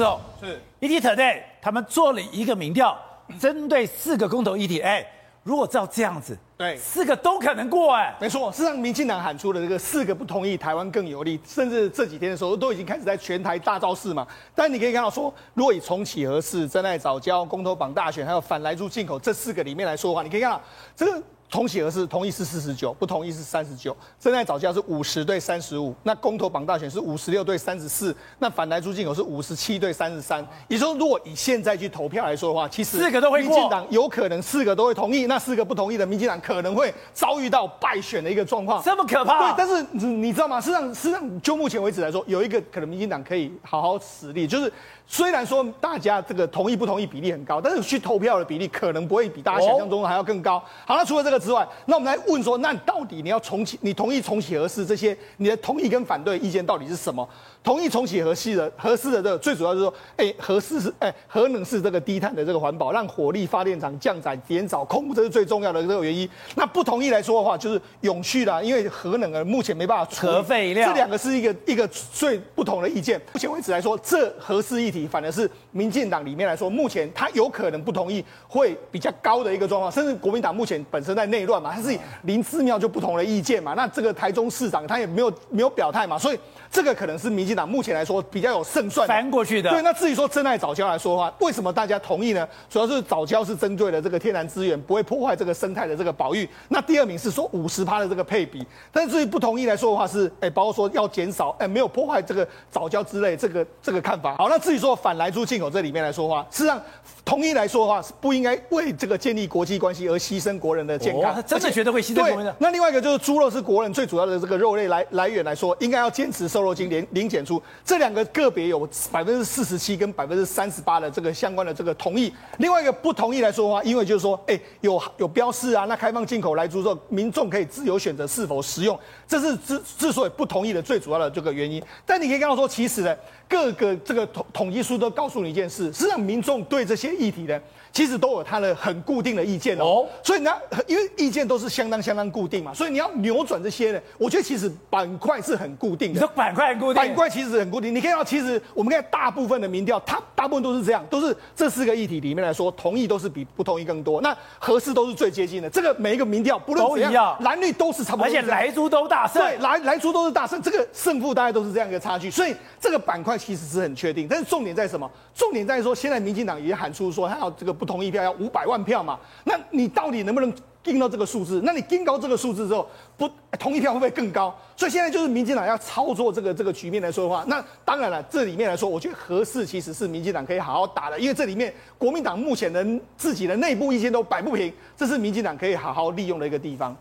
是哦，是 ETtoday 他们做了一个民调，针对四个公投议题，哎，如果照这样子，对，四个都可能过，哎，没错，是让民进党喊出了这个四个不同意台湾更有利，甚至这几天的时候都已经开始在全台大造势嘛。但你可以看到说，如果以重启核四、真爱早教、公投榜大选，还有反来猪进口这四个里面来说的话，你可以看到这个。重启核四同意是四十九，不同意是三十九。珍爱藻礁是五十对三十五，那公投榜大选是五十六对三十四，那反莱猪进口是五十七对三十三。也就是说，如果以现在去投票来说的话，其实四个都会过。民进党有可能四个都会同意，那四个不同意的民进党可能会遭遇到败选的一个状况。这么可怕？对，但是你知道吗？事实上，事实上，就目前为止来说，有一个可能民进党可以好好实力，就是。虽然说大家这个同意不同意比例很高，但是去投票的比例可能不会比大家想象中还要更高。好，那除了这个之外，那我们来问说，那到底你要重启，你同意重启核四这些，你的同意跟反对意见到底是什么？同意重启核四的核四的这个最主要就是说，哎，核四是哎，核能是这个低碳的这个环保，让火力发电厂降载减少空污，这是最重要的这个原因。那不同意来说的话，就是永续啦，因为核能啊目前没办法核废料，这两个是一个一个最不同的意见。目前为止来说，这核四议题反而是民进党里面来说，目前他有可能不同意会比较高的一个状况，甚至国民党目前本身在内乱嘛，他是林姿妙就不同的意见嘛，那这个台中市长他也没有没有表态嘛，所以这个可能是民。进党目前来说比较有胜算，翻过去的。对，那至于说真爱早教来说的话，为什么大家同意呢？主要是早教是针对了这个天然资源，不会破坏这个生态的这个保育。那第二名是说五十趴的这个配比，但是至于不同意来说的话是，哎、欸，包括说要减少，哎、欸，没有破坏这个早教之类这个这个看法。好，那至于说反来猪进口这里面来说的话，事实上同意来说的话是不应该为这个建立国际关系而牺牲国人的健康。哦、真的觉得会牺牲国人的？那另外一个就是猪肉是国人最主要的这个肉类来来源来说，应该要坚持瘦肉精零零检出这两个。个别有百分之四十七跟百分之三十八的这个相关的这个同意，另外一个不同意来说的话，因为就是说，哎、欸，有有标示啊，那开放进口来猪肉，民众可以自由选择是否食用，这是之之所以不同意的最主要的这个原因。但你可以看到说，其实呢，各个这个统统计数都告诉你一件事，实际上民众对这些议题呢。其实都有他的很固定的意见哦，哦，所以你要因为意见都是相当相当固定嘛，所以你要扭转这些呢，我觉得其实板块是很固定的。你说板块很固定？板块其实很固定。你看到其实我们看大部分的民调，它大部分都是这样，都是这四个议题里面来说，同意都是比不同意更多。那合适都是最接近的，这个每一个民调不论怎样，蓝绿都是差不多。而且莱猪都大胜，对，来来猪都是大胜，这个胜负大概都是这样一个差距。所以这个板块其实是很确定，但是重点在什么？重点在说现在民进党也喊出说他要这个不同意票要五百。百万票嘛，那你到底能不能定到这个数字？那你定高这个数字之后，不同一票会不会更高？所以现在就是民进党要操作这个这个局面来说的话，那当然了，这里面来说，我觉得核四其实是民进党可以好好打的，因为这里面国民党目前的自己的内部意见都摆不平，这是民进党可以好好利用的一个地方。